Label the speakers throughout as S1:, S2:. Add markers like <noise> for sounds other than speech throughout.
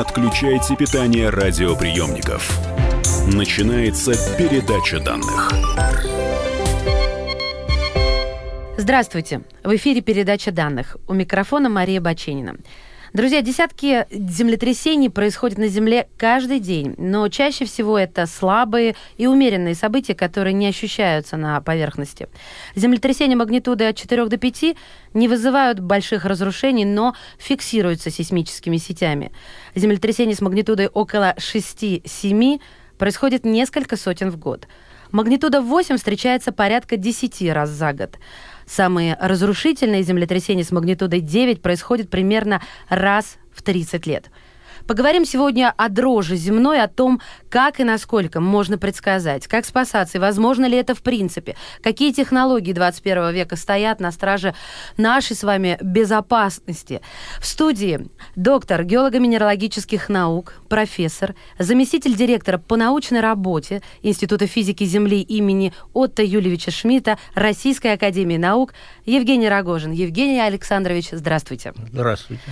S1: отключайте питание радиоприемников. Начинается передача данных.
S2: Здравствуйте. В эфире передача данных. У микрофона Мария Баченина. Друзья, десятки землетрясений происходят на Земле каждый день, но чаще всего это слабые и умеренные события, которые не ощущаются на поверхности. Землетрясения магнитудой от 4 до 5 не вызывают больших разрушений, но фиксируются сейсмическими сетями. Землетрясение с магнитудой около 6-7 происходит несколько сотен в год. Магнитуда 8 встречается порядка 10 раз за год. Самые разрушительные землетрясения с магнитудой 9 происходят примерно раз в 30 лет. Поговорим сегодня о дрожи земной, о том, как и насколько можно предсказать, как спасаться, и возможно ли это в принципе, какие технологии 21 века стоят на страже нашей с вами безопасности. В студии доктор геолого-минералогических наук, профессор, заместитель директора по научной работе Института физики Земли имени Отто Юлевича Шмидта Российской Академии Наук Евгений Рогожин. Евгений Александрович, здравствуйте.
S3: Здравствуйте.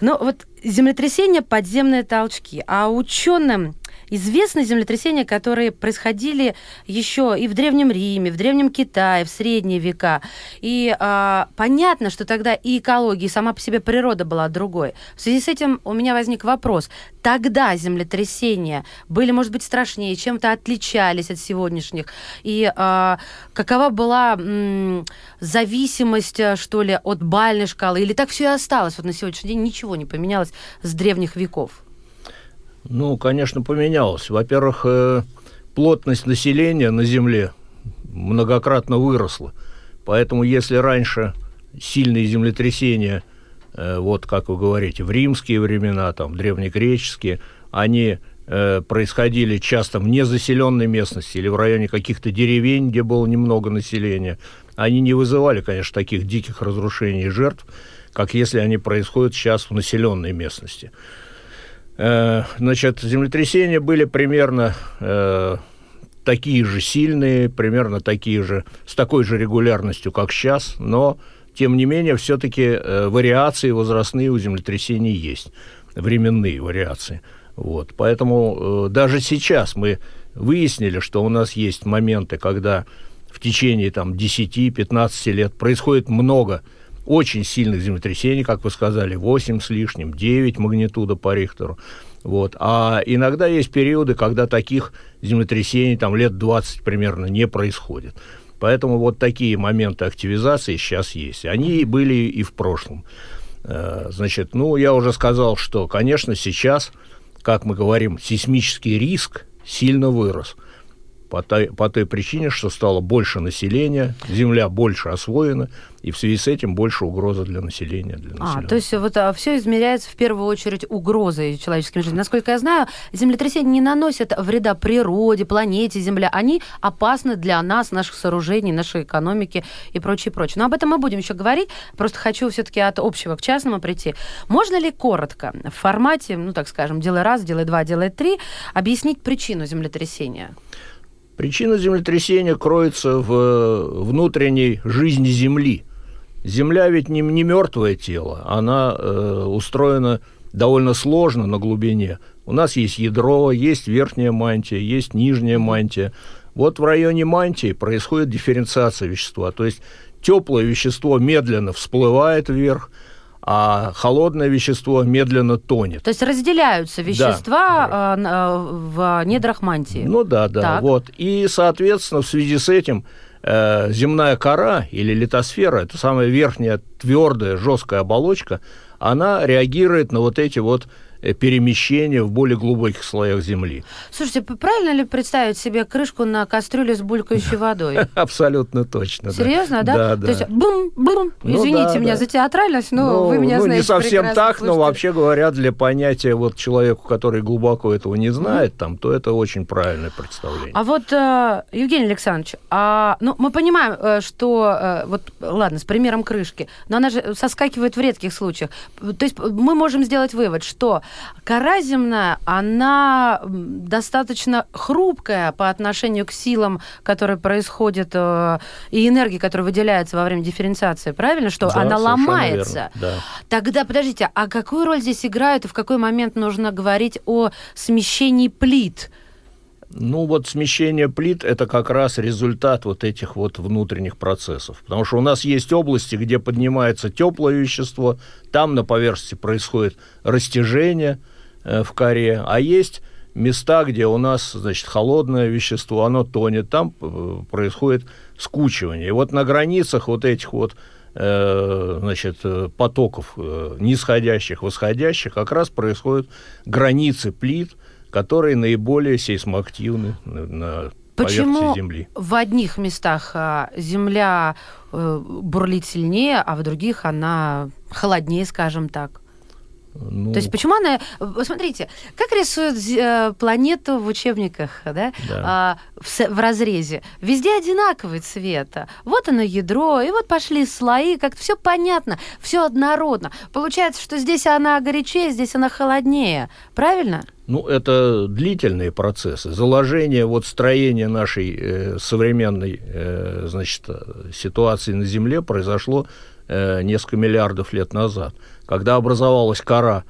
S2: Ну вот землетрясения, подземные толчки. А ученым известны землетрясения, которые происходили еще и в Древнем Риме, в Древнем Китае, в средние века. И а, понятно, что тогда и экология, и сама по себе природа была другой. В связи с этим у меня возник вопрос. Тогда землетрясения были, может быть, страшнее, чем-то отличались от сегодняшних? И а, какова была м, зависимость, что ли, от бальной шкалы? Или так все и осталось? Вот на сегодняшний день ничего не поменялось с древних веков.
S3: Ну, конечно, поменялось. Во-первых, э, плотность населения на Земле многократно выросла. Поэтому если раньше сильные землетрясения, э, вот как вы говорите, в римские времена, там, древнегреческие, они э, происходили часто в незаселенной местности или в районе каких-то деревень, где было немного населения, они не вызывали, конечно, таких диких разрушений и жертв, как если они происходят сейчас в населенной местности. Э, значит, землетрясения были примерно э, такие же сильные, примерно такие же, с такой же регулярностью, как сейчас, но, тем не менее, все-таки э, вариации возрастные у землетрясений есть, временные вариации. Вот. Поэтому даже сейчас мы выяснили, что у нас есть моменты, когда в течение там, 10-15 лет происходит много очень сильных землетрясений, как вы сказали, 8 с лишним, 9 магнитуда по Рихтеру. Вот. А иногда есть периоды, когда таких землетрясений там лет 20 примерно не происходит. Поэтому вот такие моменты активизации сейчас есть. Они были и в прошлом. Э, значит, ну, я уже сказал, что, конечно, сейчас, как мы говорим, сейсмический риск сильно вырос по той, по той причине, что стало больше населения, земля больше освоена, и в связи с этим больше угроза для населения. Для
S2: а, то есть вот а, все измеряется в первую очередь угрозой человеческим жизням. Насколько я знаю, землетрясения не наносят вреда природе, планете Земля. Они опасны для нас, наших сооружений, нашей экономики и прочее, прочее. Но об этом мы будем еще говорить. Просто хочу все-таки от общего к частному прийти. Можно ли коротко в формате, ну так скажем, делай раз, делай два, делай три, объяснить причину землетрясения?
S3: Причина землетрясения кроется в внутренней жизни Земли. Земля ведь не, не мертвое тело, она э, устроена довольно сложно на глубине. У нас есть ядро, есть верхняя мантия, есть нижняя мантия. Вот в районе мантии происходит дифференциация вещества, то есть теплое вещество медленно всплывает вверх, а холодное вещество медленно тонет.
S2: То есть разделяются вещества да. А, в недрах мантии.
S3: Ну да, да. Так. Вот. И, соответственно, в связи с этим э, земная кора или литосфера, это самая верхняя твердая жесткая оболочка, она реагирует на вот эти вот перемещения в более глубоких слоях земли.
S2: Слушайте, правильно ли представить себе крышку на кастрюле с булькающей водой? <laughs>
S3: Абсолютно точно.
S2: Серьезно, да? Да, да. То есть бум, бум, ну извините меня за театральность, но ну, вы меня ну, знаете
S3: не совсем так, но вообще говоря, для понятия вот человеку, который глубоко этого не знает, там, то это очень правильное представление.
S2: А вот, э, Евгений Александрович, а, ну, мы понимаем, э, что, вот, ладно, с примером крышки, но она же соскакивает в редких случаях. То есть мы можем сделать вывод, что кора земная, она достаточно хрупкая по отношению к силам, которые происходят, э, и энергии, которая выделяется во время дифференциации, правильно? Что
S3: да,
S2: она ломается.
S3: Да.
S2: Тогда, подождите, а какую роль здесь играет и в какой момент нужно говорить о смещении плит?
S3: Ну вот смещение плит – это как раз результат вот этих вот внутренних процессов. Потому что у нас есть области, где поднимается теплое вещество, там на поверхности происходит растяжение э, в коре, а есть места, где у нас, значит, холодное вещество, оно тонет, там э, происходит скучивание. И вот на границах вот этих вот э, значит, потоков нисходящих, восходящих как раз происходят границы плит – которые наиболее сейсмоактивны на,
S2: Почему
S3: Земли.
S2: в одних местах а, Земля э, бурлит сильнее, а в других она холоднее, скажем так? Ну... То есть почему она... Посмотрите, как рисуют э, планету в учебниках, да? да. А, в, в разрезе. Везде одинаковый цвет. Вот оно ядро, и вот пошли слои, как все понятно, все однородно. Получается, что здесь она горячее, здесь она холоднее. Правильно?
S3: Ну, это длительные процессы. Заложение вот строения нашей э, современной э, значит, ситуации на Земле произошло э, несколько миллиардов лет назад когда образовалась кора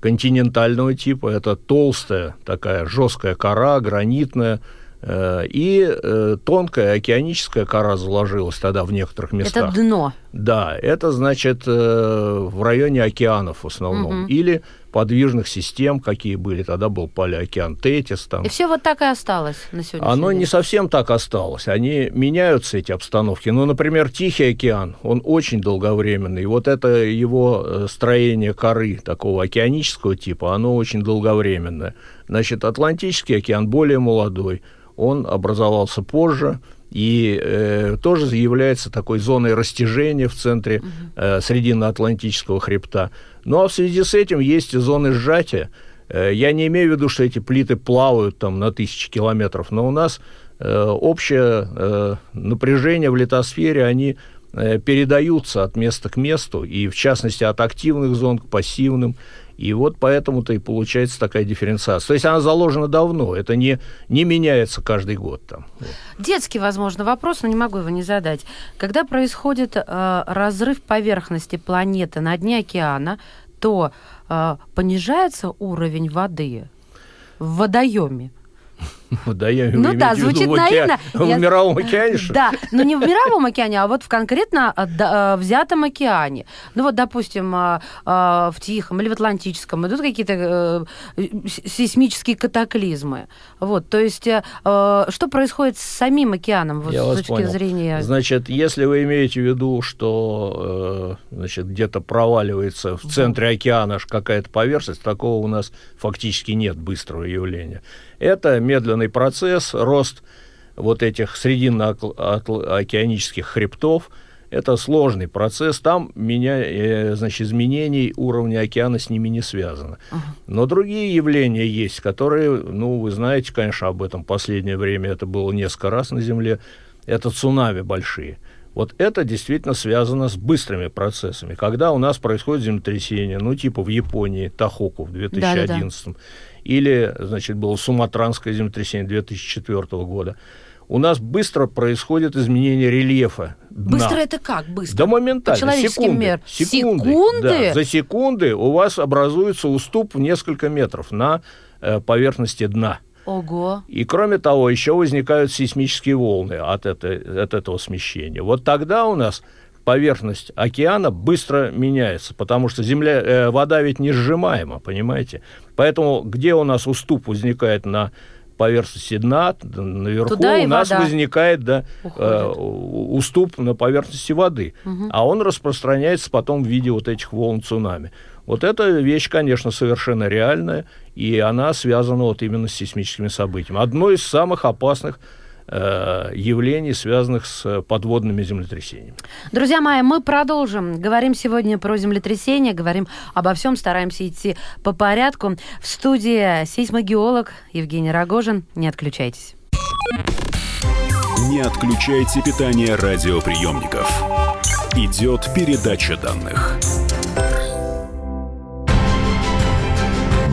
S3: континентального типа, это толстая такая жесткая кора, гранитная, э, и э, тонкая океаническая кора заложилась тогда в некоторых местах.
S2: Это дно.
S3: Да, это значит э, в районе океанов в основном. Угу. Или подвижных систем, какие были. Тогда был палеокеан Тетис. Там.
S2: И все вот так и осталось на сегодня.
S3: Оно день. не совсем так осталось. Они меняются, эти обстановки. Ну, например, Тихий океан, он очень долговременный. И вот это его э, строение коры такого океанического типа, оно очень долговременное. Значит, Атлантический океан более молодой. Он образовался позже, и э, тоже является такой зоной растяжения в центре э, Срединно-Атлантического хребта. Ну а в связи с этим есть и зоны сжатия. Э, я не имею в виду, что эти плиты плавают там на тысячи километров, но у нас э, общее э, напряжение в литосфере, они э, передаются от места к месту, и в частности от активных зон к пассивным. И вот поэтому-то и получается такая дифференциация. То есть она заложена давно, это не, не меняется каждый год. Там.
S2: Детский, возможно, вопрос, но не могу его не задать. Когда происходит э, разрыв поверхности планеты на дне океана, то э, понижается уровень воды в водоеме? <laughs>
S3: водоеме.
S2: Ну да, звучит наивно. <laughs>
S3: В мировом <laughs> океане?
S2: Да, но не в мировом океане, а вот в конкретно э, э, взятом океане. Ну вот, допустим, э, в Тихом или в Атлантическом идут какие-то сейсмические катаклизмы. Вот, то есть что происходит с самим океаном вот, с точки
S3: понял.
S2: зрения...
S3: Значит, если вы имеете в виду, что значит, где-то проваливается в центре океана какая-то поверхность, такого у нас фактически нет быстрого явления. Это медленный процесс, рост вот этих срединно-океанических хребтов. Это сложный процесс. Там меня, э, значит, изменений уровня океана с ними не связано. Но другие явления есть, которые, ну, вы знаете, конечно, об этом последнее время это было несколько раз на Земле. Это цунами большие. Вот это действительно связано с быстрыми процессами. Когда у нас происходит землетрясение, ну, типа в Японии, Тахоку в 2011 да, да, да или, значит, было суматранское землетрясение 2004 года. У нас быстро происходит изменение рельефа
S2: дна. Быстро это как? Быстро?
S3: Да моментально. Секунды.
S2: Мер.
S3: Секунды. секунды? Да. За секунды у вас образуется уступ в несколько метров на э, поверхности дна.
S2: Ого.
S3: И кроме того, еще возникают сейсмические волны от, это, от этого смещения. Вот тогда у нас поверхность океана быстро меняется, потому что земля, э, вода ведь не сжимаема, понимаете? Поэтому где у нас уступ возникает на поверхности дна, наверху Туда у нас вода возникает да, э, уступ на поверхности воды, угу. а он распространяется потом в виде вот этих волн цунами. Вот эта вещь, конечно, совершенно реальная, и она связана вот именно с сейсмическими событиями. Одно из самых опасных явлений, связанных с подводными землетрясениями.
S2: Друзья мои, мы продолжим. Говорим сегодня про землетрясения, говорим обо всем, стараемся идти по порядку. В студии сейсмогеолог Евгений Рогожин. Не отключайтесь.
S1: Не отключайте питание радиоприемников. Идет передача данных.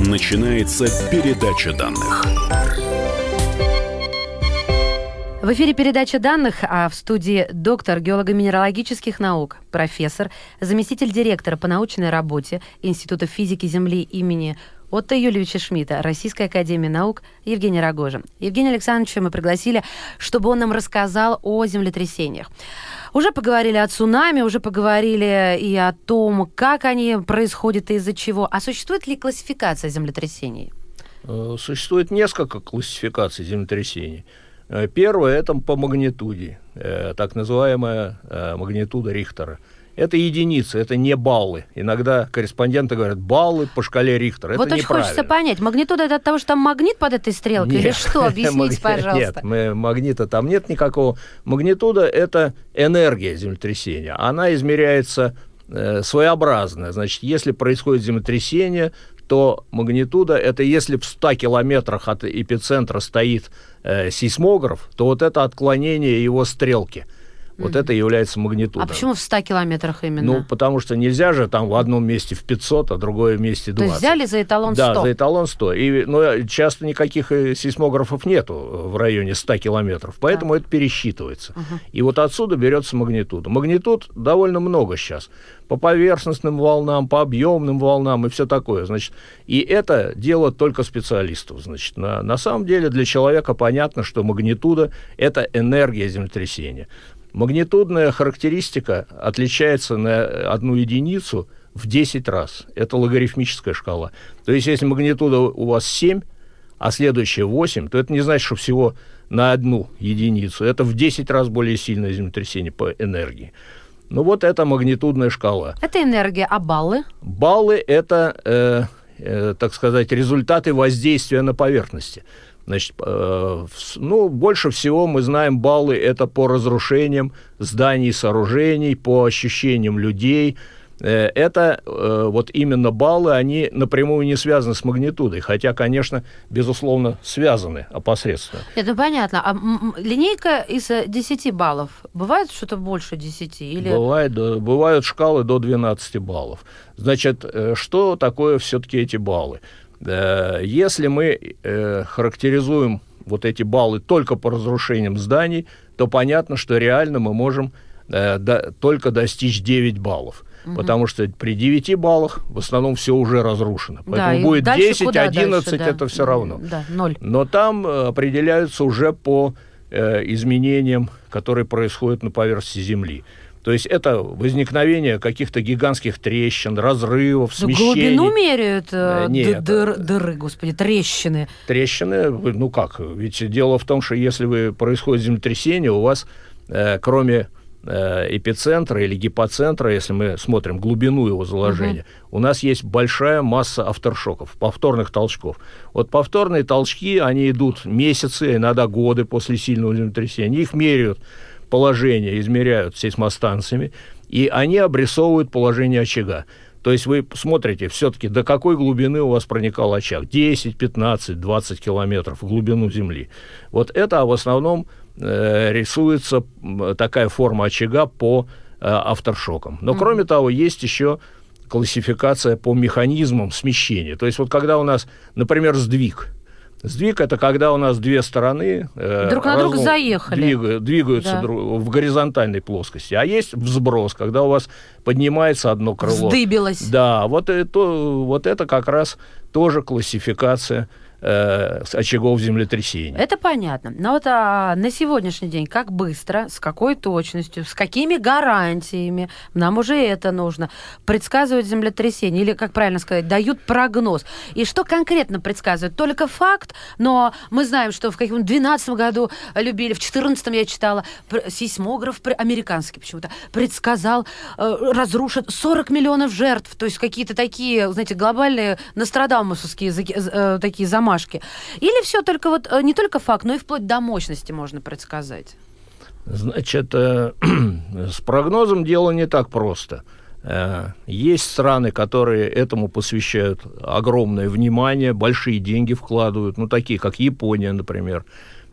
S1: Начинается передача данных.
S2: В эфире передача данных, а в студии доктор геолого-минералогических наук, профессор, заместитель директора по научной работе Института физики Земли имени Отто Юльевича Шмидта, Российской Академии Наук Евгений Рогожин. Евгения Александровича мы пригласили, чтобы он нам рассказал о землетрясениях. Уже поговорили о цунами, уже поговорили и о том, как они происходят и из-за чего. А существует ли классификация землетрясений?
S3: Э, существует несколько классификаций землетрясений. Э, первое – это по магнитуде, э, так называемая магнитуда Рихтера – это единицы, это не баллы. Иногда корреспонденты говорят баллы по шкале Рихтера.
S2: Вот
S3: это
S2: очень хочется понять, магнитуда это от того, что там магнит под этой стрелкой нет, или что? <laughs> Объясните, пожалуйста.
S3: Нет, магнита там нет никакого. Магнитуда это энергия землетрясения. Она измеряется э, своеобразно. Значит, если происходит землетрясение, то магнитуда это если в 100 километрах от эпицентра стоит э, сейсмограф, то вот это отклонение его стрелки – вот mm-hmm. это является магнитудой. А
S2: почему в 100 километрах именно?
S3: Ну, потому что нельзя же там в одном месте в 500, а в другое месте 20. То
S2: есть взяли за эталон 100?
S3: Да, за эталон 100. И, ну, часто никаких э, сейсмографов нету в районе 100 километров, поэтому так. это пересчитывается. Uh-huh. И вот отсюда берется магнитуда. Магнитуд довольно много сейчас. По поверхностным волнам, по объемным волнам и все такое. Значит, и это дело только специалистов. Значит, на, на самом деле для человека понятно, что магнитуда – это энергия землетрясения. Магнитудная характеристика отличается на одну единицу в 10 раз. Это логарифмическая шкала. То есть, если магнитуда у вас 7, а следующая 8, то это не значит, что всего на одну единицу. Это в 10 раз более сильное землетрясение по энергии. Ну вот это магнитудная шкала.
S2: Это энергия, а баллы?
S3: Баллы – это, э, э, так сказать, результаты воздействия на поверхности. Значит, э, ну, больше всего мы знаем баллы это по разрушениям зданий, сооружений, по ощущениям людей. Э, это э, вот именно баллы, они напрямую не связаны с магнитудой, хотя, конечно, безусловно, связаны опосредственно.
S2: Это понятно. А линейка из 10 баллов, бывает что-то больше 10? Или...
S3: Бывает, бывают шкалы до 12 баллов. Значит, что такое все-таки эти баллы? Если мы э, характеризуем вот эти баллы только по разрушениям зданий, то понятно, что реально мы можем э, до, только достичь 9 баллов. Угу. Потому что при 9 баллах в основном все уже разрушено. Поэтому да, будет 10, 11, дальше, да. это все равно.
S2: Да, 0.
S3: Но там э, определяются уже по э, изменениям, которые происходят на поверхности Земли. То есть это возникновение каких-то гигантских трещин, разрывов, да смещений.
S2: глубину меряют э, э Нет, дыр, дыры, господи, трещины.
S3: Трещины, ну как, ведь дело в том, что если вы, происходит землетрясение, у вас э, кроме эпицентра или гипоцентра, если мы смотрим глубину его заложения, угу. у нас есть большая масса авторшоков, повторных толчков. Вот повторные толчки, они идут месяцы, иногда годы после сильного землетрясения. Их меряют положение измеряют сейсмостанциями, и они обрисовывают положение очага. То есть вы смотрите все-таки, до какой глубины у вас проникал очаг. 10, 15, 20 километров в глубину Земли. Вот это в основном э, рисуется такая форма очага по э, авторшокам. Но, mm-hmm. кроме того, есть еще классификация по механизмам смещения. То есть вот когда у нас, например, сдвиг – Сдвиг это когда у нас две стороны
S2: э, друг на друга заехали.
S3: Двигают, двигаются да. друг, в горизонтальной плоскости. А есть взброс, когда у вас поднимается одно крыло.
S2: Вздыбилось.
S3: Да, вот это, вот это как раз тоже классификация э, очагов землетрясений.
S2: Это понятно. Но вот а, на сегодняшний день как быстро, с какой точностью, с какими гарантиями, нам уже это нужно, предсказывать землетрясение, или, как правильно сказать, дают прогноз. И что конкретно предсказывают? Только факт, но мы знаем, что в каком-то 12 году любили, в 14 я читала, сейсмограф американский почему-то предсказал, э, разрушит 40 миллионов жертв, то есть какие-то такие, знаете, глобальные Нострадамусовские э, такие замашки. Или все только вот э, не только факт, но и вплоть до мощности можно предсказать?
S3: Значит, э, <clears throat> с прогнозом дело не так просто. Э, есть страны, которые этому посвящают огромное внимание, большие деньги вкладывают, ну, такие как Япония, например,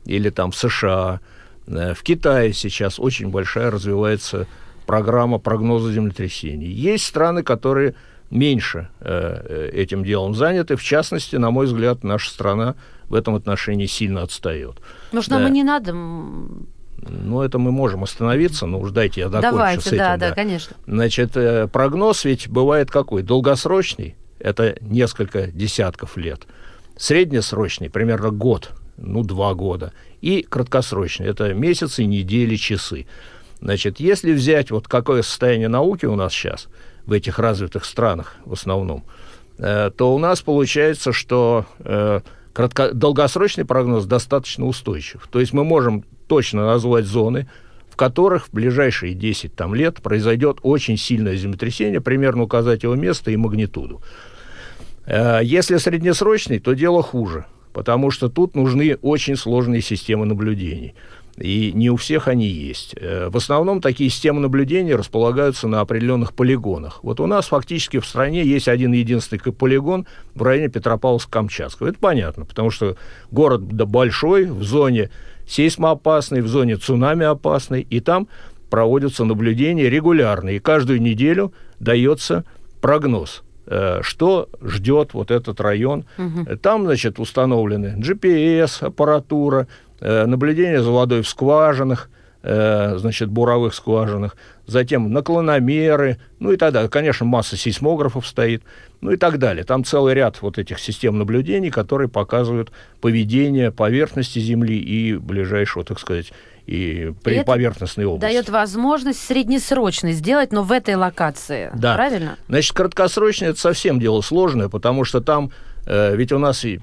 S3: или там США. Э, в Китае сейчас очень большая развивается программа прогноза землетрясений. Есть страны, которые меньше э, этим делом заняты. В частности, на мой взгляд, наша страна в этом отношении сильно отстает.
S2: Может, нам
S3: да.
S2: и не надо
S3: ну, это мы можем остановиться, но уж дайте я закончу
S2: Давайте,
S3: с этим.
S2: да, да, конечно.
S3: Значит, э, прогноз ведь бывает какой? Долгосрочный, это несколько десятков лет. Среднесрочный, примерно год, ну, два года. И краткосрочный, это месяцы, недели, часы. Значит, если взять вот какое состояние науки у нас сейчас в этих развитых странах в основном, э, то у нас получается, что э, кратко, долгосрочный прогноз достаточно устойчив. То есть мы можем точно назвать зоны, в которых в ближайшие 10 там, лет произойдет очень сильное землетрясение, примерно указать его место и магнитуду. Э, если среднесрочный, то дело хуже, потому что тут нужны очень сложные системы наблюдений. И не у всех они есть. Э, в основном такие системы наблюдения располагаются на определенных полигонах. Вот у нас фактически в стране есть один единственный полигон в районе Петропавловска-Камчатского. Это понятно, потому что город большой, в зоне сейсмоопасной, в зоне цунами опасной, и там проводятся наблюдения регулярно, и каждую неделю дается прогноз э, что ждет вот этот район. Угу. Там, значит, установлены GPS, аппаратура, наблюдение за водой в скважинах, э, значит, буровых скважинах, затем наклономеры, ну и так далее. Конечно, масса сейсмографов стоит, ну и так далее. Там целый ряд вот этих систем наблюдений, которые показывают поведение поверхности Земли и ближайшего, так сказать, и при и поверхностной области.
S2: Дает возможность среднесрочно сделать, но в этой локации. Да. Правильно?
S3: Значит, краткосрочно это совсем дело сложное, потому что там Э, ведь у нас и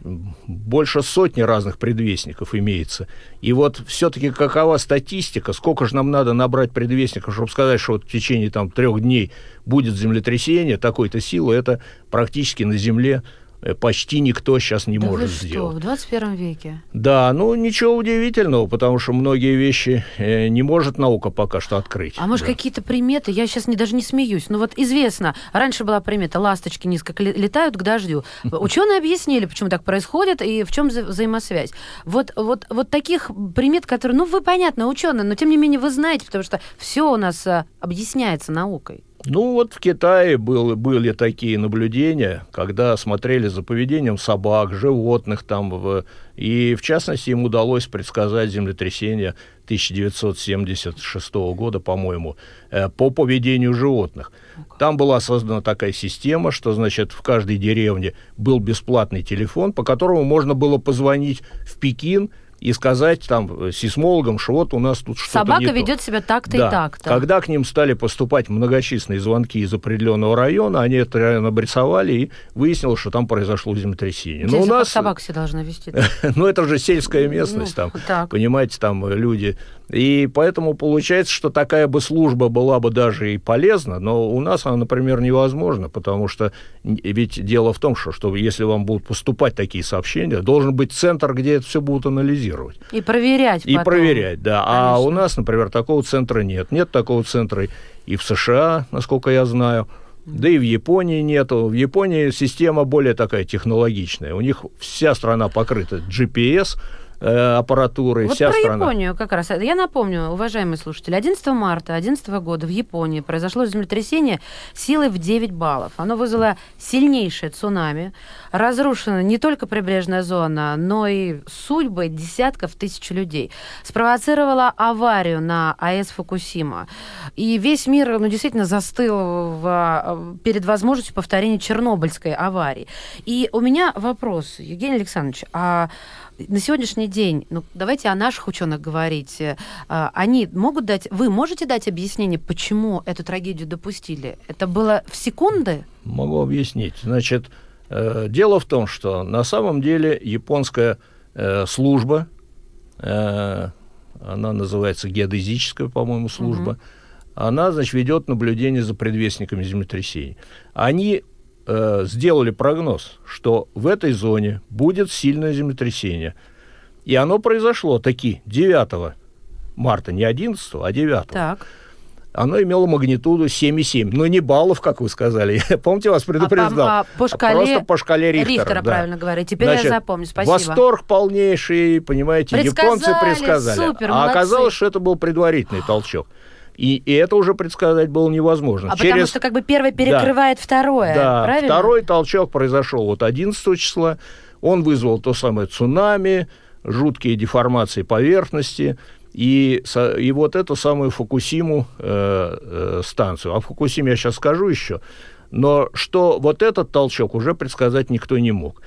S3: больше сотни разных предвестников имеется. И вот все-таки какова статистика, сколько же нам надо набрать предвестников, чтобы сказать, что вот в течение там, трех дней будет землетрясение такой-то силы, это практически на Земле. Э, почти никто сейчас не
S2: да
S3: может
S2: вы
S3: сделать.
S2: Что, в 21 веке?
S3: Да, ну ничего удивительного, потому что многие вещи э, не может наука пока что открыть.
S2: А может
S3: да.
S2: какие-то приметы? Я сейчас не, даже не смеюсь. Но вот известно, раньше была примета, ласточки низко летают к дождю. <laughs> Ученые объяснили, почему так происходит и в чем вза взаимосвязь. Вот, вот, вот таких примет, которые, ну вы понятно, ученые, но тем не менее вы знаете, потому что все у нас а, объясняется наукой.
S3: Ну вот в Китае был, были такие наблюдения, когда смотрели за поведением собак, животных там, в, и в частности им удалось предсказать землетрясение 1976 года, по-моему, э, по поведению животных. Там была создана такая система, что, значит, в каждой деревне был бесплатный телефон, по которому можно было позвонить в Пекин, и сказать там э, сейсмологам, что вот у нас тут что-то
S2: Собака
S3: не
S2: ведет
S3: то.
S2: себя так-то
S3: да.
S2: и так-то.
S3: Когда к ним стали поступать многочисленные звонки из определенного района, они этот район обрисовали и выяснилось, что там произошло землетрясение.
S2: Но у нас собака себя должна вести. <laughs>
S3: ну это же сельская местность,
S2: ну,
S3: там, <laughs> понимаете, там люди и поэтому получается, что такая бы служба была бы даже и полезна, но у нас она, например, невозможна, потому что ведь дело в том, что, что если вам будут поступать такие сообщения, должен быть центр, где это все будут анализировать.
S2: И проверять
S3: И проверять, да. Конечно. А у нас, например, такого центра нет. Нет такого центра и в США, насколько я знаю. Да и в Японии нету. В Японии система более такая технологичная. У них вся страна покрыта GPS, э, аппаратурой,
S2: вот
S3: вся
S2: про
S3: страна.
S2: Японию как раз. Я напомню, уважаемые слушатели, 11 марта 2011 года в Японии произошло землетрясение силой в 9 баллов. Оно вызвало сильнейшее цунами. Разрушена не только прибрежная зона, но и судьбы десятков тысяч людей. Спровоцировала аварию на АЭС Фукусима. И весь мир ну, действительно застыл в, перед возможностью повторения Чернобыльской аварии. И у меня вопрос, Евгений Александрович, а на сегодняшний день, ну, давайте о наших ученых говорить, э, они могут дать, вы можете дать объяснение, почему эту трагедию допустили? Это было в секунды?
S3: Могу объяснить. Значит, э, дело в том, что на самом деле японская э, служба, она называется геодезическая, по-моему, служба, угу. она, значит, ведет наблюдение за предвестниками землетрясений. Они э, сделали прогноз, что в этой зоне будет сильное землетрясение. И оно произошло таки 9 марта, не 11, а 9.
S2: Так.
S3: Оно имело магнитуду 7,7. Но не баллов, как вы сказали. <laughs> Я, помните, вас предупреждал.
S2: А по, а по шкале
S3: Просто по шкале Рихтера.
S2: Рихтера,
S3: да.
S2: правильно говорить. Теперь
S3: Значит,
S2: я запомню. Спасибо.
S3: Восторг полнейший, понимаете, японцы
S2: Предсказали,
S3: предсказали.
S2: супер,
S3: а
S2: молодцы.
S3: оказалось, что это был предварительный толчок. И, и это уже предсказать было невозможно.
S2: А потому что как бы первое перекрывает второе,
S3: Да,
S2: правильно?
S3: второй толчок произошел вот 11 числа. Он вызвал то самое цунами, жуткие деформации поверхности. И, и вот эту самую Фукусиму э, э, станцию. О Фукусиме я сейчас скажу еще. Но что вот этот толчок уже предсказать никто не мог.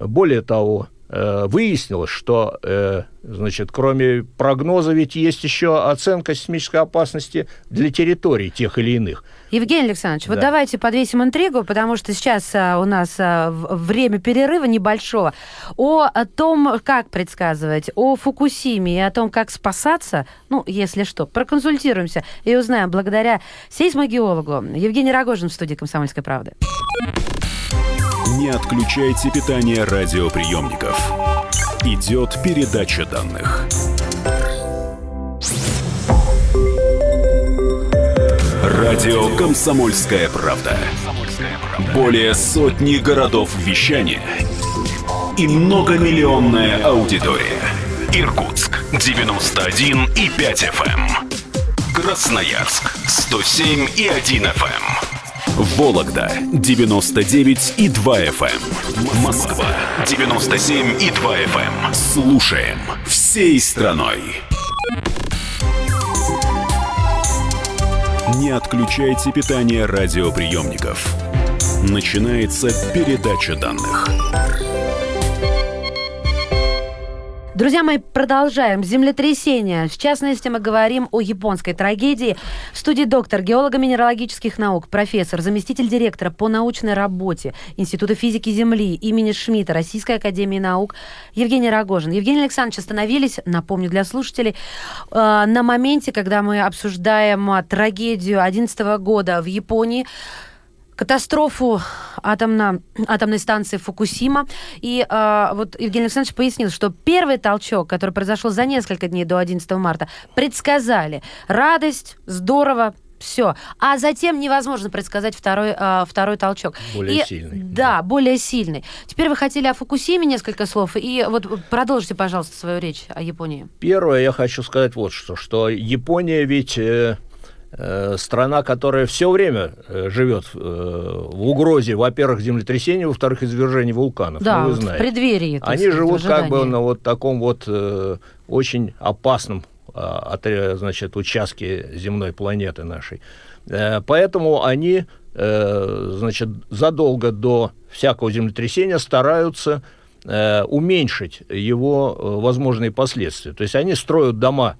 S3: Более того, выяснилось, что, э, значит, кроме прогноза, ведь есть еще оценка сейсмической опасности для территорий тех или иных.
S2: Евгений Александрович, вот
S3: Да.
S2: давайте подвесим интригу, потому что сейчас а, у нас время перерыва небольшого. О, о том, как предсказывать, о Фукусиме и о том, как спасаться, ну, если что, проконсультируемся и узнаем благодаря сейсмогеологу Евгений Рогожин в студии «Комсомольской правды».
S1: Не отключайте питание радиоприемников. Идет передача данных. Радио «Комсомольская правда». Более сотни городов вещания и многомиллионная аудитория. Иркутск 91 и 5 FM. Красноярск 107 и 1 FM. Вологда 99 и 2 FM. Москва 97 и 2 FM. Слушаем всей страной. Не отключайте питание радиоприемников. Начинается передача данных.
S2: Друзья мои, продолжаем. Землетрясение. В частности, мы говорим о японской трагедии. В студии доктор геолого-минералогических наук, профессор, заместитель директора по научной работе Института физики Земли имени Шмидта Российской Академии Наук Евгений Рогожин. Евгений Александрович, остановились, напомню для слушателей, э, на моменте, когда мы обсуждаем э, трагедию 2011 года в Японии, катастрофу атомно, атомной станции Фукусима. И э, вот Евгений Александрович пояснил, что первый толчок, который произошел за несколько дней до 11 марта, предсказали. Радость, здорово, все. А затем невозможно предсказать второй, э, второй толчок.
S3: Более
S2: И-
S3: сильный.
S2: Да, более сильный. Теперь вы хотели о Фукусиме несколько слов. И вот продолжите, пожалуйста, свою речь о Японии.
S3: Первое, я хочу сказать вот что, что Япония ведь э, страна, которая все время э, живет э, в угрозе, во-первых, землетрясений, во-вторых, извержений вулканов.
S2: Да,
S3: ну, вы
S2: вот в
S3: знаете.
S2: преддверии.
S3: Они
S2: сказать,
S3: живут как бы на вот таком вот э, очень опасном а, значит, участке земной планеты нашей. Э, Поэтому они, э, значит, задолго до всякого землетрясения стараются э, уменьшить его э, возможные последствия. То есть они строят дома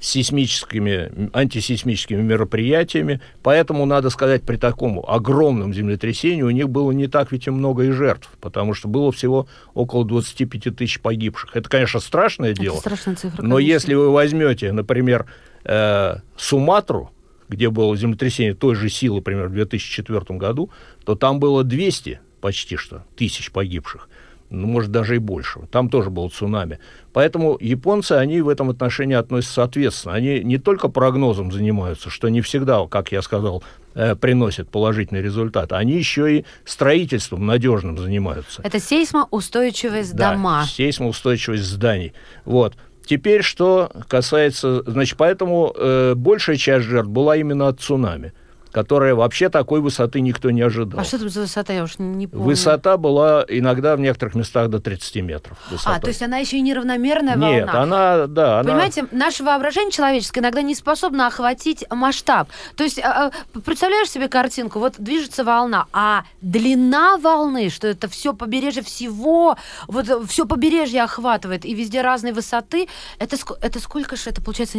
S3: сейсмическими, антисейсмическими мероприятиями, поэтому, надо сказать, при таком огромном землетрясении у них было не так ведь и много и жертв, потому что было всего около 25 тысяч погибших. Это, конечно, страшное
S2: Это
S3: дело,
S2: страшная цифра,
S3: но
S2: конечно.
S3: если вы возьмете, например, э, Суматру, где было землетрясение той же силы, например, в 2004 году, то там было 200 почти что тысяч погибших. Ну, может, даже и больше. Там тоже было цунами. Поэтому японцы, они в этом отношении относятся соответственно. Они не только прогнозом занимаются, что не всегда, как я сказал, э, приносит положительный результат, они еще и строительством надежным занимаются.
S2: Это сейсмоустойчивость
S3: Да,
S2: дома.
S3: сейсмоустойчивость зданий. Вот. Теперь, что касается, значит, поэтому э, большая часть жертв была именно от цунами, которая вообще такой высоты никто не ожидал.
S2: А что там за высота, я уж не помню.
S3: Высота была иногда в некоторых местах до 30 метров.
S2: А,
S3: высотой.
S2: то есть она еще и неравномерная
S3: Нет,
S2: волна.
S3: она, да, она...
S2: Понимаете, наше воображение человеческое иногда не способно охватить масштаб. То есть, а, а, представляешь себе картинку, вот движется волна, а длина волны, что это все побережье всего, вот все побережье охватывает, и везде разные высоты, это, это сколько же, это получается,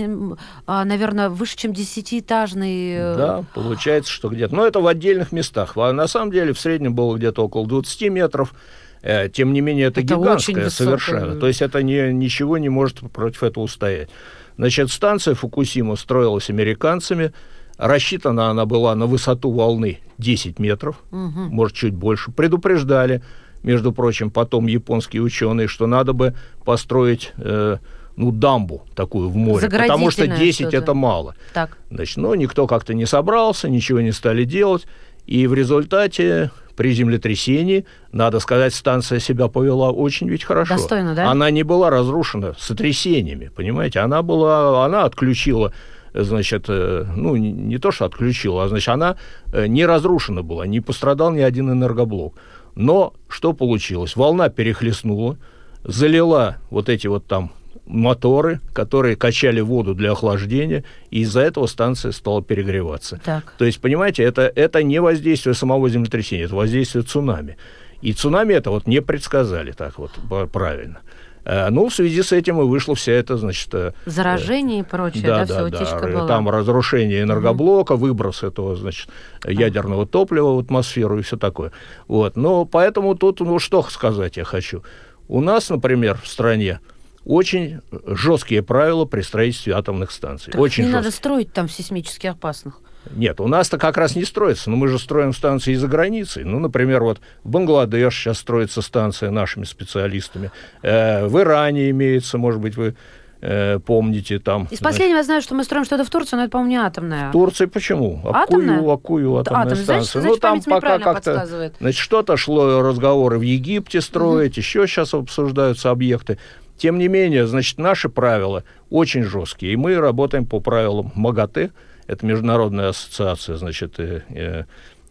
S2: а, наверное, выше, чем десятиэтажный... э,
S3: Да, получается, что где-то. Но это в отдельных местах. А на самом деле в среднем было где-то около 20 метров. Э, Тем не менее, это,
S2: Это
S3: гигантское совершенно. То есть это не, ничего не может против этого устоять. Значит, станция Фукусима строилась американцами. Рассчитана она была на высоту волны 10 метров, может, чуть больше. Предупреждали, между прочим, потом японские ученые, что надо бы построить э, ну, дамбу такую в море, потому что 10 это мало.
S2: Так.
S3: Значит, но никто как-то не собрался, ничего не стали делать, и в результате при землетрясении, надо сказать, станция себя повела очень ведь хорошо.
S2: Достойно, да?
S3: Она не была разрушена сотрясениями, понимаете? Она была, она отключила значит, э, ну, не то, что отключила, а, значит, она э, не разрушена была, не пострадал ни один энергоблок. Но что получилось? Волна перехлестнула, залила вот эти вот там моторы, которые качали воду для охлаждения, и из-за этого станция стала перегреваться.
S2: Так.
S3: То есть, понимаете, это, это не воздействие самого землетрясения, это воздействие цунами. И цунами это вот не предсказали так вот правильно. Э, ну, в связи с этим и вышло вся это, значит... Э,
S2: Заражение и прочее, да, да, да все,
S3: да,
S2: была.
S3: Там разрушение энергоблока, угу. выброс этого, значит, ядерного топлива в атмосферу и все такое. Вот. Но поэтому тут, ну, что сказать я хочу. У нас, например, в стране очень жесткие правила при строительстве атомных станций.
S2: Так
S3: очень
S2: не
S3: жесткие.
S2: надо строить там сейсмически опасных.
S3: Нет, у нас-то как раз не строится, но мы же строим станции за границей. Ну, например, вот в Бангладеш сейчас строится станция нашими специалистами. Э, в Иране имеется, может быть, вы э, помните там.
S2: Из последнего я знаю, что мы строим что-то в Турции, но это, по-моему, не атомная.
S3: В Турции почему?
S2: Атомная?
S3: Акую, Акую атомная
S2: Атомная.
S3: станция.
S2: Значит,
S3: ну, там
S2: значит,
S3: пока как-то... Значит, что-то шло разговоры в Египте строить, угу. еще сейчас обсуждаются объекты. Тем не менее, значит, наши правила очень жесткие, и мы работаем по правилам МАГАТЭ, это Международная ассоциация, значит, э, э,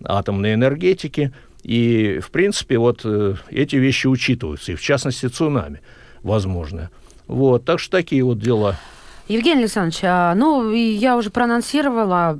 S3: атомной энергетики, и, в принципе, вот э, эти вещи учитываются, и в частности цунами возможно. Вот, так что такие вот дела.
S2: Евгений Александрович, а, ну, я уже проанонсировала,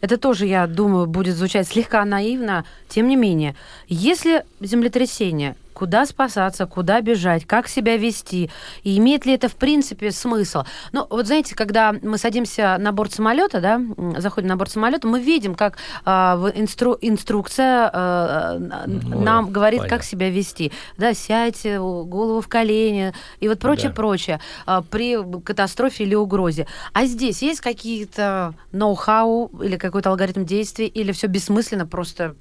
S2: это тоже, я думаю, будет звучать слегка наивно, тем не менее, если землетрясение куда спасаться, куда бежать, как себя вести, и имеет ли это в принципе смысл. Ну, вот знаете, когда мы садимся на борт самолета, да, заходим на борт самолета, мы видим, как э, инстру инструкция э, ну, нам говорит, понятно. как себя вести. Да, сядьте, голову в колени, и вот прочее, да. прочее, э, при катастрофе или угрозе. А здесь есть какие-то ноу-хау или какой-то алгоритм действий, или все бессмысленно просто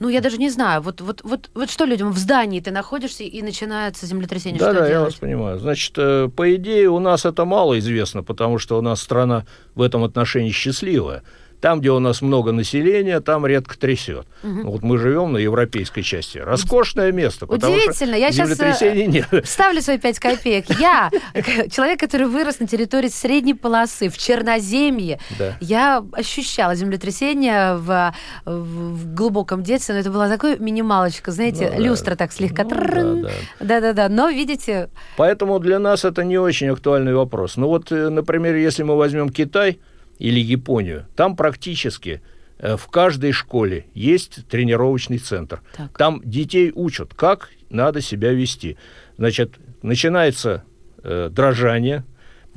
S2: ну, я даже не знаю, вот, вот, вот, вот что людям, в здании ты находишься, и начинается землетрясение,
S3: да,
S2: что
S3: да,
S2: делать?
S3: я вас понимаю. Значит, э, по идее, у нас это мало известно, потому что у нас страна в этом отношении счастливая. Там, где у нас много населения, там редко трясет. Угу. Вот мы живем на европейской части. Роскошное место,
S2: Удивительно. я сейчас
S3: нет.
S2: Ставлю свои пять копеек. Я, <laughs> человек, который вырос на территории средней полосы, в Черноземье,
S3: да.
S2: я ощущала землетрясение в, в глубоком детстве, но это была такая минималочка, знаете, ну, люстра да. так слегка. Ну, Да-да-да. Но, видите...
S3: Поэтому для нас это не очень актуальный вопрос. Ну вот, э, например, если мы возьмем Китай, или Японию, там практически э, в каждой школе есть тренировочный центр. Так. Там детей учат, как надо себя вести. Значит, начинается э, дрожание,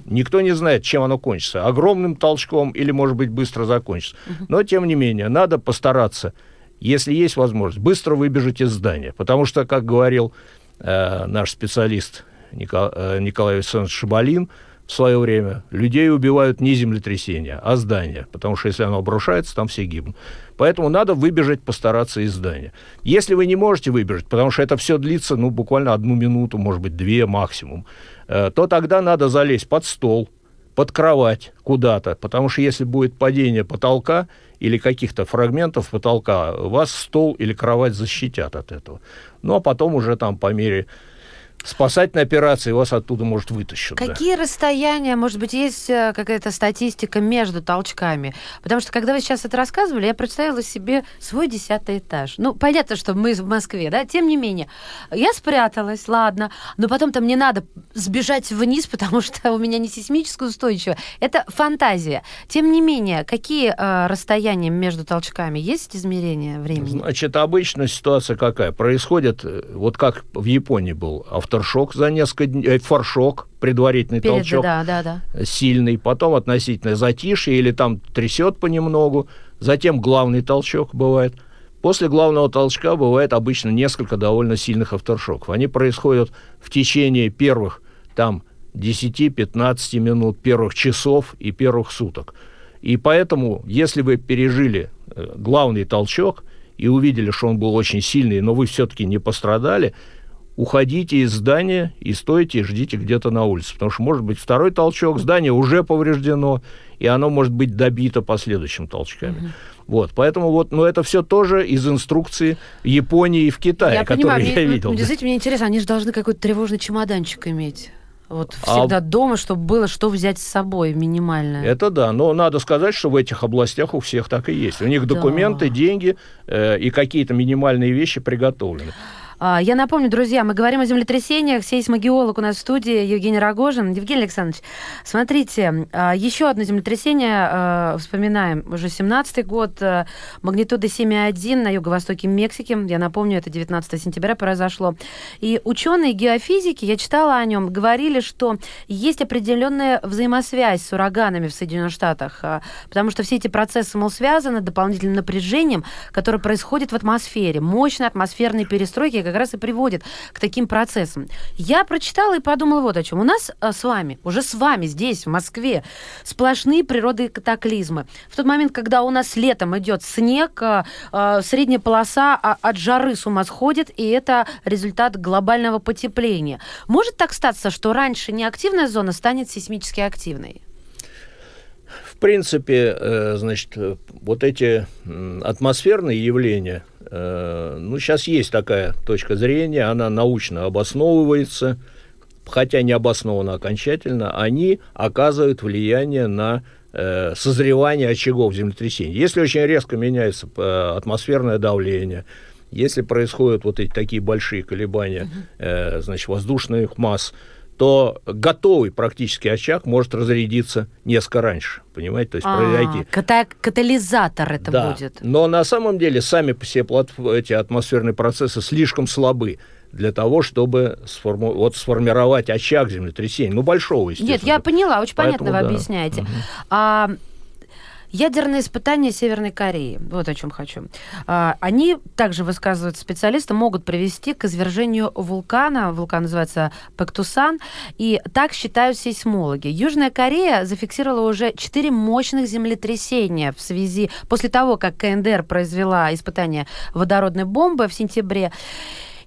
S3: никто не знает, чем оно кончится, огромным толчком или, может быть, быстро закончится. Но, тем не менее, надо постараться, если есть возможность, быстро выбежать из здания. Потому что, как говорил э, наш специалист Никол, э, Николай Александрович Шабалин, в свое время людей убивают не землетрясения, а здания, потому что если оно обрушается, там все гибнут. Поэтому надо выбежать, постараться из здания. Если вы не можете выбежать, потому что это все длится, ну, буквально одну минуту, может быть, две максимум, э, то тогда надо залезть под стол, под кровать куда-то, потому что если будет падение потолка или каких-то фрагментов потолка, вас стол или кровать защитят от этого. Ну, а потом уже там по мере спасательной операции вас оттуда, может, вытащат.
S2: Какие да. расстояния, может быть, есть э, какая-то статистика между толчками? Потому что, когда вы сейчас это рассказывали, я представила себе свой десятый этаж. Ну, понятно, что мы в Москве, да? Тем не менее, я спряталась, ладно, но потом-то мне надо сбежать вниз, <laughs> потому что у меня не сейсмическая устойчивая. Это фантазия. Тем не менее, какие э, расстояния между толчками? Есть измерения времени?
S3: Значит, обычно ситуация какая? Происходит, э, вот как в Японии был электрошок за несколько дней, э, форшок, предварительный Перед, толчок,
S2: да, да, да.
S3: сильный, потом относительно затишье или там трясет понемногу, затем главный толчок бывает. После главного толчка бывает обычно несколько довольно сильных авторшоков. Они происходят в течение первых там 10-15 минут, первых часов и первых суток. И поэтому, если вы пережили э, главный толчок и увидели, что он был очень сильный, но вы все-таки не пострадали, уходите из здания и стойте и ждите где-то на улице. Потому что может быть второй толчок, здание уже повреждено, и оно может быть добито последующими толчками. Вот, поэтому вот, но это все тоже из инструкции Японии и в Китае,
S2: я
S3: которые
S2: понимаю,
S3: я
S2: мне,
S3: видел.
S2: Действительно, мне интересно, они же должны какой-то тревожный чемоданчик иметь. Вот всегда а... дома, чтобы было что взять с собой минимальное.
S3: Это да, но надо сказать, что в этих областях у всех так и есть. У них документы, да. деньги э, и какие-то минимальные вещи приготовлены.
S2: А, я напомню, друзья, мы говорим о землетрясениях. Сейсмогеолог у нас в студии Евгений Рогожин. Евгений Александрович, смотрите, а, еще одно землетрясение, а, вспоминаем, уже 17-й год, магнитуда 7,1 на юго-востоке Мексики. Я напомню, это 19 сентября произошло. И ученые геофизики, я читала о нем, говорили, что есть определенная взаимосвязь с ураганами в Соединенных Штатах, потому что все эти процессы, мол, связаны дополнительным напряжением, которое происходит в атмосфере, мощной атмосферной перестройки, как раз и приводит к таким процессам. Я прочитала и подумала вот о чем. У нас а, с вами, уже с вами здесь, в Москве, сплошные природные катаклизмы. В тот момент, когда у нас летом идет снег, а, а, средняя полоса от жары с ума сходит, и это результат глобального потепления. Может так статься, что раньше неактивная зона станет сейсмически активной?
S3: В принципе, э, значит, вот эти атмосферные явления, э, ну, сейчас есть такая точка зрения, она научно обосновывается, хотя не обоснована окончательно, они оказывают влияние на э, созревание очагов землетрясений. Если очень резко меняется атмосферное давление, если происходят вот эти такие большие колебания, значит, воздушных масс, то готовый практически очаг может разрядиться несколько раньше, понимаете, то есть а, произойти.
S2: Ката катализатор это
S3: да,
S2: будет.
S3: Но на самом деле сами по себе эти атмосферные процессы слишком слабы для того, чтобы сформу... вот сформировать очаг землетрясения, ну большого, естественно.
S2: Нет, я поняла, очень Поэтому, понятно вы да. объясняете. Угу. А, Ядерные испытания Северной Кореи, вот о чем хочу. А, они, также высказывают специалисты, могут привести к извержению вулкана. Вулкан называется Пектусан. И так считают сейсмологи. Южная Корея зафиксировала уже четыре мощных землетрясения в связи после того, как КНДР произвела испытание водородной бомбы в сентябре.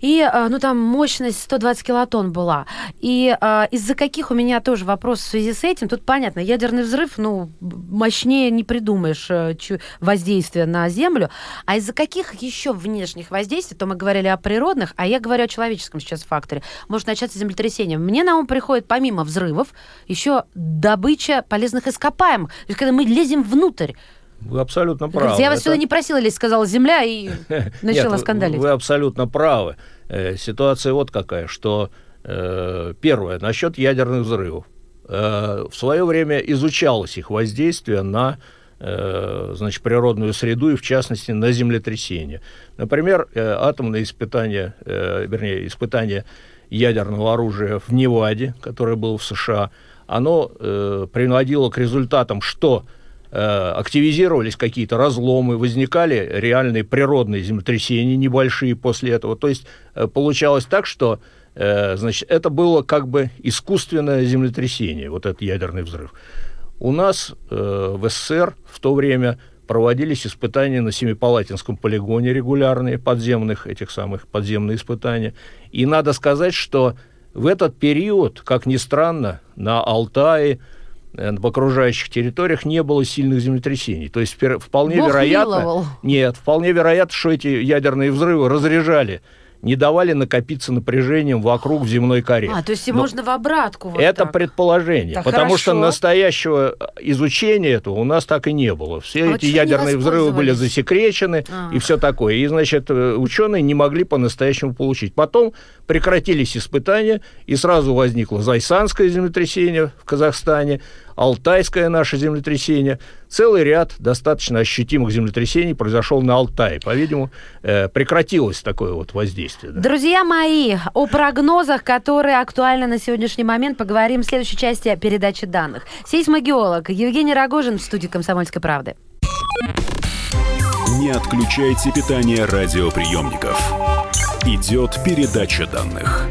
S2: И, а, ну, там мощность 120 килотонн была. И а, из-за каких у меня тоже вопрос в связи с этим, тут понятно, ядерный взрыв, ну, мощнее не придумаешь э, воздействия на Землю. А из-за каких еще внешних воздействий, то мы говорили о природных, а я говорю о человеческом сейчас факторе, может начаться землетрясение. Мне на ум приходит, помимо взрывов, еще добыча полезных ископаемых. То есть, когда мы лезем внутрь,
S3: вы абсолютно правы.
S2: Я вас Это... сюда не просила лезть, сказала земля, и <laughs> начала
S3: Нет,
S2: скандалить.
S3: Вы абсолютно правы. Э, ситуация вот какая, что э, первое, насчет ядерных взрывов. Э, в свое время изучалось их воздействие на значит, природную среду и, в частности, на землетрясения. Например, атомное испытание, вернее, испытание ядерного оружия в Неваде, которое было в США, оно приводило к результатам, что активизировались какие-то разломы, возникали реальные природные землетрясения небольшие после этого. То есть э, получалось так, что э, значит, это было как бы искусственное землетрясение, вот этот ядерный взрыв. У нас в СССР в то время проводились испытания на Семипалатинском полигоне регулярные, подземных, этих самых подземные испытания. И надо сказать, что в этот период, как ни странно, на Алтае, Э, в окружающих территориях не было сильных землетрясений. То есть вполне Бог вероятно... Миловал. Нет, вполне вероятно, что эти ядерные взрывы разряжали не давали накопиться напряжением вокруг земной коре.
S2: А, то есть Но можно в обратку. Вот
S3: это
S2: так.
S3: предположение,
S2: так
S3: потому
S2: хорошо.
S3: что настоящего изучения этого у нас так и не было. Все а эти ядерные взрывы были засекречены а. и все такое. И, значит, э, ученые не могли по-настоящему получить. Потом прекратились испытания, и сразу возникло Зайсанское землетрясение в Казахстане, Алтайское наше землетрясение. Целый ряд достаточно ощутимых землетрясений произошел на Алтае. По-видимому, э, прекратилось такое вот воздействие.
S2: Да. Друзья мои, о прогнозах, которые актуальны на сегодняшний момент, поговорим в следующей части передачи данных. Сейсмогеолог Евгений Рогожин в студии «Комсомольской правды».
S1: Не отключайте питание радиоприемников. Идет передача данных.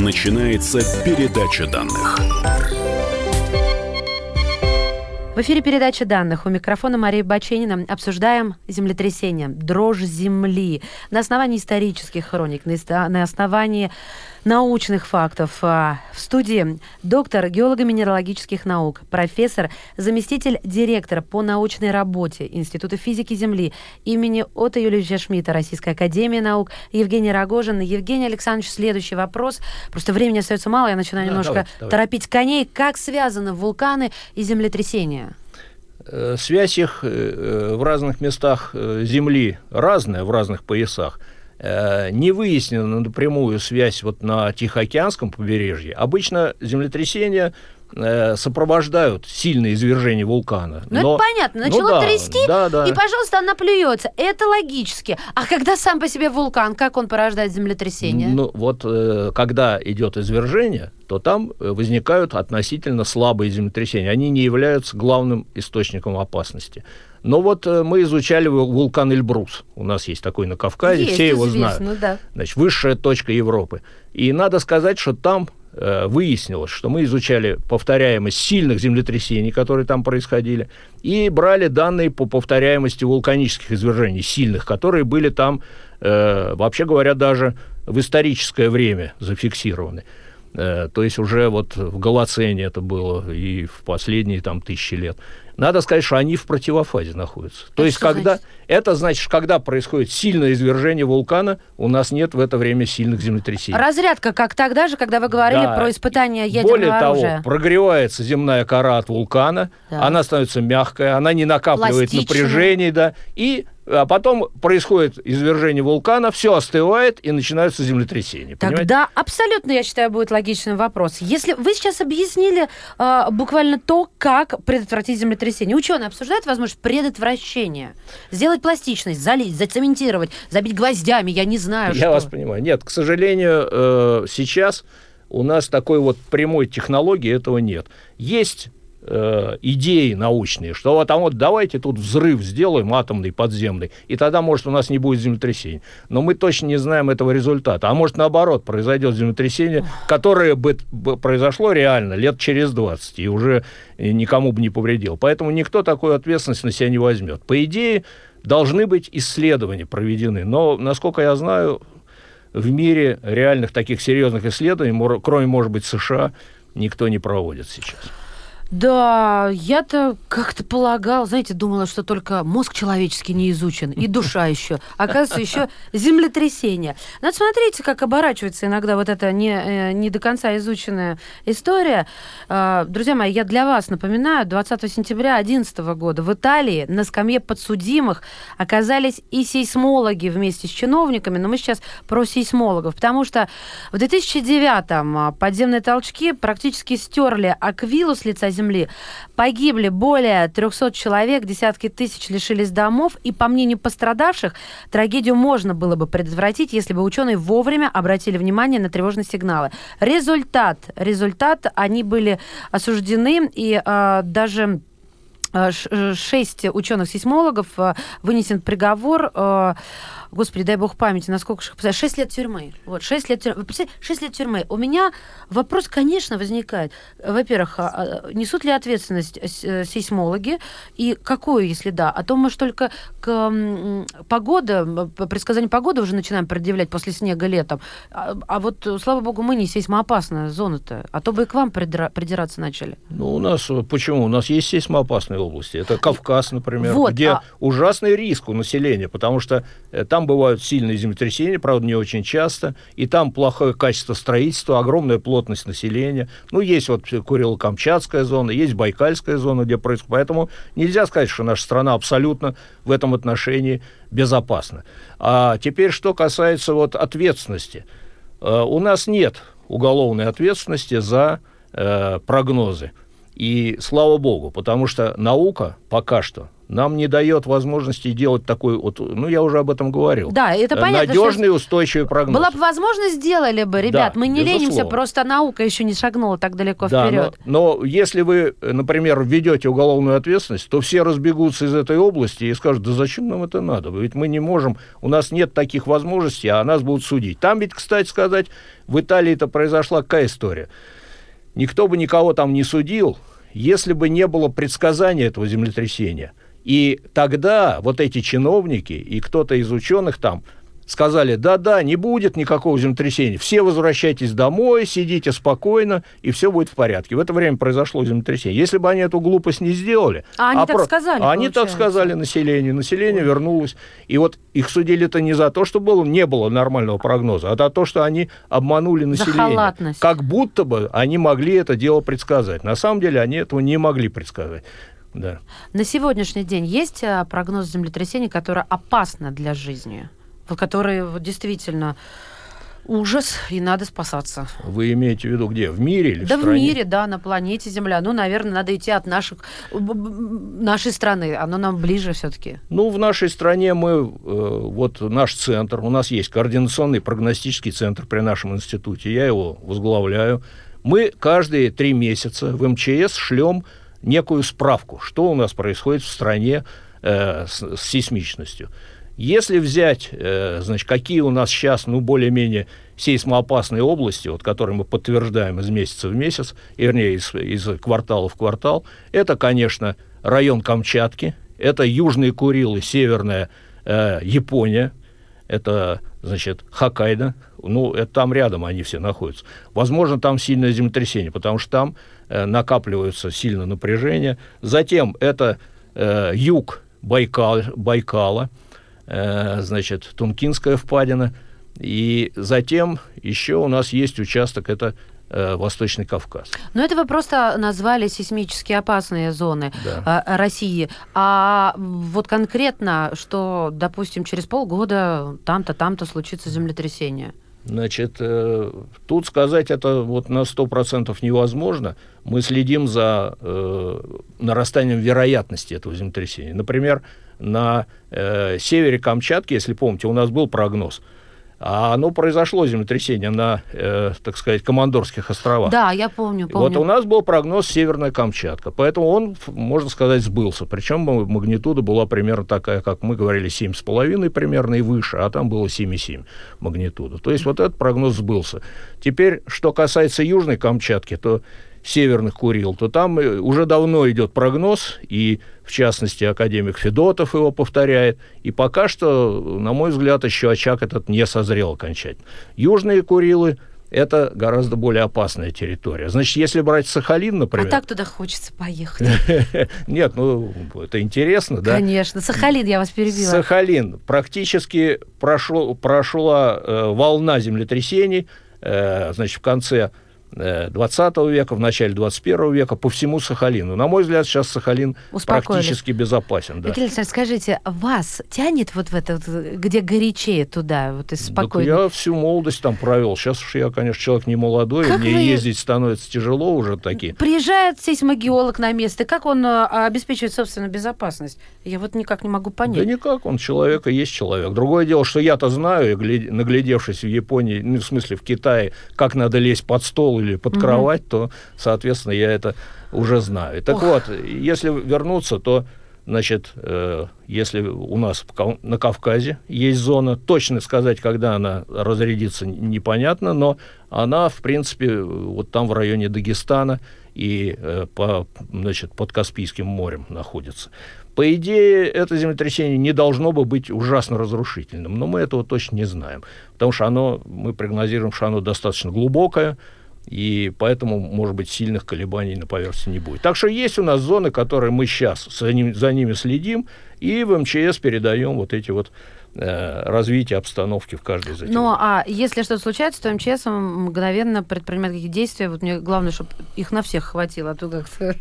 S1: Начинается передача данных.
S2: В эфире передача данных. У микрофона Мария Баченина. Обсуждаем землетрясение, дрожь земли. На основании исторических хроник, на основании научных фактов. А, В студии доктор геолого-минералогических наук, профессор, заместитель директора по научной работе Института физики Земли имени Отто Юльевича Шмидта Российской Академии наук Евгений Рогожин. Евгений Александрович, следующий вопрос. Просто времени остается мало, я начинаю
S3: Да,
S2: немножко
S3: давайте, давайте.
S2: торопить коней. Как связаны вулканы и землетрясения?
S3: Э, Связь их э, в разных местах э, Земли разная, в разных поясах. Э, Не выяснена напрямую связь вот на Тихоокеанском побережье. Обычно землетрясения сопровождают сильное извержение вулкана.
S2: Ну,
S3: Но-
S2: это понятно.
S3: ну
S2: Начало
S3: да,
S2: трясти,
S3: да, да.
S2: и, пожалуйста, она плюется. Это логически. А когда сам по себе вулкан, как он порождает землетрясение?
S3: Ну, вот э, когда идет извержение, то там э, возникают относительно слабые землетрясения. Они не являются главным источником опасности. Но вот э, мы изучали вул- вулкан Эльбрус. У нас есть такой на Кавказе,
S2: Есть,
S3: все его
S2: известно,
S3: знают.
S2: да.
S3: Значит, высшая точка Европы. И надо сказать, что там э, выяснилось, что мы изучали повторяемость сильных землетрясений, которые там происходили, и брали данные по повторяемости вулканических извержений, сильных, которые были там, э, вообще говоря, даже в историческое время зафиксированы. Э, то есть уже вот в Голоцене это было и в последние там тысячи лет. Надо сказать, что они в противофазе находятся. То
S2: Это
S3: есть,
S2: что
S3: когда
S2: значит?
S3: это значит, когда происходит сильное извержение вулкана, у нас нет в это время сильных землетрясений.
S2: Разрядка, как тогда же, когда вы говорили
S3: Да.
S2: про испытание ядерного
S3: Более
S2: оружия.
S3: того, прогревается земная кора от вулкана,
S2: Да.
S3: она становится мягкая, она не накапливает напряжение, да, и а потом происходит извержение вулкана, все остывает и начинаются землетрясения. понимаете?
S2: Тогда абсолютно, я считаю, будет логичный вопрос. Если вы сейчас объяснили а, буквально то, как предотвратить землетрясение. Ученые обсуждают возможность предотвращения. Сделать пластичность, залить, зацементировать, забить гвоздями, я не знаю,
S3: Я
S2: что.
S3: вас понимаю. Нет, к сожалению, э, сейчас у нас такой вот прямой технологии этого нет. Есть э, идеи научные, что вот, а вот давайте тут взрыв сделаем атомный, подземный, и тогда, может, у нас не будет землетрясений. Но мы точно не знаем этого результата. А может, наоборот, произойдет землетрясение, которое бы, произошло реально лет через 20, и уже э, никому бы не повредил. Поэтому никто такую ответственность на себя не возьмет. По идее, должны быть исследования проведены. Но, насколько я знаю, в мире реальных таких серьезных исследований, кроме, может быть, США, никто не проводит сейчас.
S2: Да, я-то как-то полагал, знаете, думала, что только мозг человеческий не изучен, и душа еще. Оказывается, еще землетрясение. Вот смотрите, как оборачивается иногда вот эта не, э, не до конца изученная история. А, Друзья мои, я для вас напоминаю, 20 сентября 2011 года в Италии на скамье подсудимых оказались и сейсмологи вместе с чиновниками, но мы сейчас про сейсмологов, потому что в 2009-м а, подземные толчки практически стерли Аквилу с лица земли. Погибли более 300 человек, десятки тысяч лишились домов, и, по мнению пострадавших, трагедию можно было бы предотвратить, если бы ученые вовремя обратили внимание на тревожные сигналы. Результат, результат, они были осуждены, и а, даже а, э, шесть ученых-сейсмологов а, вынесен приговор. Господи, дай бог памяти, насколько. Шесть лет тюрьмы. Вот, шесть лет тюрьмы. Шесть лет тюрьмы. У меня вопрос, конечно, возникает. Во-первых, а, а, несут ли ответственность э, сейсмологи? И какую, если да? А то мы же только к погода, предсказанию погоды уже начинаем предъявлять после снега летом. А, а вот, слава богу, мы не сейсмоопасная зона-то. А то бы и к вам придра- придираться начали.
S3: Ну, у нас, э, почему? У нас есть сейсмоопасные области. Это Кавказ, например,
S2: Вот,
S3: где
S2: а-
S3: ужасный риск у населения, потому что э, там там бывают сильные землетрясения, правда, не очень часто, и там плохое качество строительства, огромная плотность населения. Ну, есть вот Курило-Камчатская зона, есть Байкальская зона, где происходит. Поэтому нельзя сказать, что наша страна абсолютно в этом отношении безопасна. А теперь, что касается вот ответственности. Э, у нас нет уголовной ответственности за э, прогнозы. И слава богу, потому что наука пока что нам не дает возможности делать такой вот, ну я уже об этом говорил.
S2: Да, это понятно.
S3: Надежный, устойчивый прогноз.
S2: Была бы возможность, сделали бы, ребят.
S3: Да,
S2: мы не
S3: безусловно.
S2: ленимся, просто наука еще не шагнула так далеко
S3: Да,
S2: вперед.
S3: но, но если вы, например, введете уголовную ответственность, то все разбегутся из этой области и скажут, да зачем нам это надо? Ведь мы не можем, у нас нет таких возможностей, а нас будут судить. Там ведь, кстати сказать, в Италии это произошла какая история? Никто бы никого там не судил, если бы не было предсказания этого землетрясения. И тогда вот эти чиновники и кто-то из ученых там сказали, да-да, не будет никакого землетрясения, все возвращайтесь домой, сидите спокойно, и все будет в порядке. В это время произошло землетрясение. Если бы они эту глупость не сделали...
S2: А они так сказали,
S3: а Они так
S2: получается.
S3: сказали населению, население вернулось. И вот их судили-то не за то, что было, не было нормального прогноза, а за то, что они обманули население.
S2: халатность.
S3: Как будто бы они могли это дело предсказать. На самом деле они этого не могли предсказать. Да.
S2: На сегодняшний день есть а, прогноз землетрясений, которое опасно для жизни? Которые вот, действительно ужас, и надо спасаться.
S3: Вы имеете в виду где? В мире или
S2: да
S3: в
S2: в
S3: стране?
S2: мире, да, на планете Земля. Ну, наверное, надо идти от наших, нашей страны. Оно нам ближе все-таки.
S3: Ну, в нашей стране мы, э, вот наш центр, у нас есть координационный прогностический центр при нашем институте, я его возглавляю. Мы каждые три месяца в МЧС шлем некую справку, что у нас происходит в стране э, с, с сейсмичностью. Если взять, э, значит, какие у нас сейчас, ну, более-менее сейсмоопасные области, вот, которые мы подтверждаем из месяца в месяц, и, вернее, из, из квартала в квартал, это, конечно, район Камчатки, это Южные Курилы, Северная э, Япония, это, значит, Хоккайдо, ну, это там рядом они все находятся. Возможно, там сильное землетрясение, потому что там э, накапливается сильное напряжение. Затем это э, юг Байкал, Байкала, значит, Тункинская впадина. И затем еще у нас есть участок, это э, Восточный Кавказ.
S2: Но это вы просто назвали сейсмически опасные зоны
S3: Да.
S2: а, России. А вот конкретно, что, допустим, через полгода там-то, там-то случится землетрясение.
S3: Значит, э, тут сказать это вот на 100% невозможно. Мы следим за э, нарастанием вероятности этого землетрясения. Например, на э, севере Камчатки, если помните, у нас был прогноз, а оно произошло землетрясение на, э, так сказать, Командорских островах.
S2: Да, я помню, помню.
S3: Вот у нас был прогноз Северная Камчатка, поэтому он, можно сказать, сбылся. Причем магнитуда была примерно такая, как мы говорили, 7,5 примерно и выше, а там было 7,7 магнитуда. То есть вот этот прогноз сбылся. Теперь, что касается Южной Камчатки, то северных Курил, то там э, уже давно идет прогноз, и в частности академик Федотов его повторяет, и пока что, на мой взгляд, еще очаг этот не созрел окончательно. Южные Курилы это гораздо более опасная территория. Значит, если брать Сахалин,
S2: А
S3: например...
S2: так туда хочется поехать. <laughs>
S3: Нет, ну, это интересно, да?
S2: Конечно. Сахалин, я вас перебила.
S3: Сахалин. Практически прошел, прошла э, волна землетрясений, э, значит, в конце 20 века, в начале 21 века по всему Сахалину. На мой взгляд, сейчас Сахалин
S2: Успокоились.
S3: практически безопасен. Да.
S2: Виталий Александрович, скажите, вас тянет вот в это, вот, где горячее туда, вот из
S3: Так
S2: спокойно?
S3: я всю молодость там провел. Сейчас уж я, конечно, человек не молодой,
S2: Как
S3: мне
S2: вы-
S3: ездить становится тяжело уже такие.
S2: Приезжает сейсмогеолог на место, как он э, обеспечивает собственную безопасность? Я вот никак не могу
S3: Да
S2: понять.
S3: никак, он человек и есть человек. Другое дело, что я-то знаю, наглядевшись в Японии, ну, в смысле, в Китае, как надо лезть под стол или под
S2: Мгм.
S3: кровать, то, соответственно, я это уже знаю. Так
S2: Ох.
S3: вот, если вернуться, то, значит, э, если у нас на Кавказе есть зона, точно сказать, когда она разрядится, непонятно, но она, в принципе, вот там в районе Дагестана и э, по, значит, под Каспийским морем находится. По идее, это землетрясение не должно бы быть ужасно разрушительным, но мы этого точно не знаем, потому что оно, мы прогнозируем, что оно достаточно глубокое, и поэтому, может быть, сильных колебаний на поверхности не будет. Так что есть у нас зоны, которые мы сейчас за, ним- за ними следим, и в МЧС передаем вот эти вот развития обстановки в каждой из этих
S2: Ну, а если что-то случается, то МЧС мгновенно предпринимает какие действия. Вот мне главное, чтобы их на всех хватило, а то как-то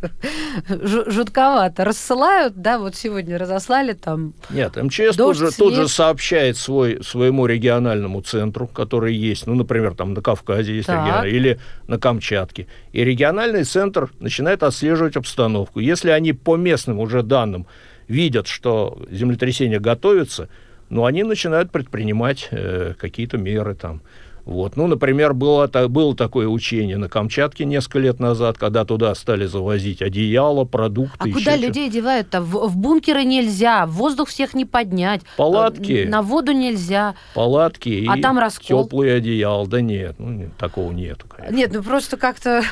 S2: <laughs> жутковато. Рассылают, да, вот сегодня разослали там.
S3: Нет, МЧС тут же, тут же сообщает свой, своему региональному центру, который есть, ну, например, там на Кавказе есть регион, или на Камчатке. И региональный центр начинает отслеживать обстановку. Если они по местным уже данным видят, что землетрясение готовится, ну, они начинают предпринимать э, какие-то меры там. Вот. Ну, например, было, было такое учение на Камчатке несколько лет назад, когда туда стали завозить одеяло, продукты.
S2: А куда людей девают-то? В, в бункеры нельзя, в воздух всех не поднять.
S3: Палатки.
S2: На воду нельзя.
S3: Палатки
S2: а
S3: и
S2: там раскол.
S3: теплые одеяла. Да нет, ну, такого нету, конечно.
S2: Нет, ну просто как-то...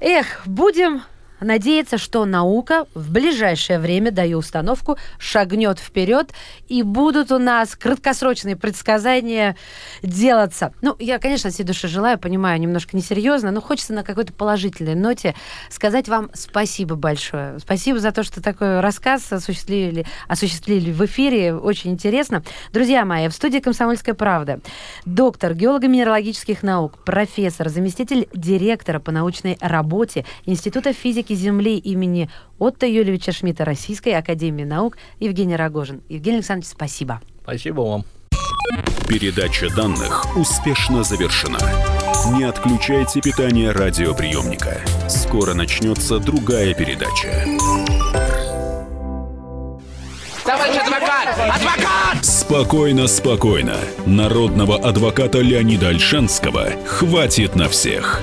S2: Эх, будем надеяться, что наука в ближайшее время, даю установку, шагнет вперед, и будут у нас краткосрочные предсказания делаться. Ну, я, конечно, всей души желаю, понимаю, немножко несерьезно, но хочется на какой-то положительной ноте сказать вам спасибо большое. Спасибо за то, что такой рассказ осуществили, осуществили в эфире. Очень интересно. Друзья мои, в студии «Комсомольская правда» доктор геолого-минералогических наук, профессор, заместитель директора по научной работе Института физики «Вестники Земли» имени Отто Юлевича Шмидта Российской Академии Наук Евгений Рогожин. Евгений Александрович, спасибо.
S3: Спасибо вам.
S1: Передача данных успешно завершена. Не отключайте питание радиоприемника. Скоро начнется другая передача.
S4: Товарищ адвокат! Адвокат!
S1: Спокойно, спокойно. Народного адвоката Леонида Альшанского хватит на всех.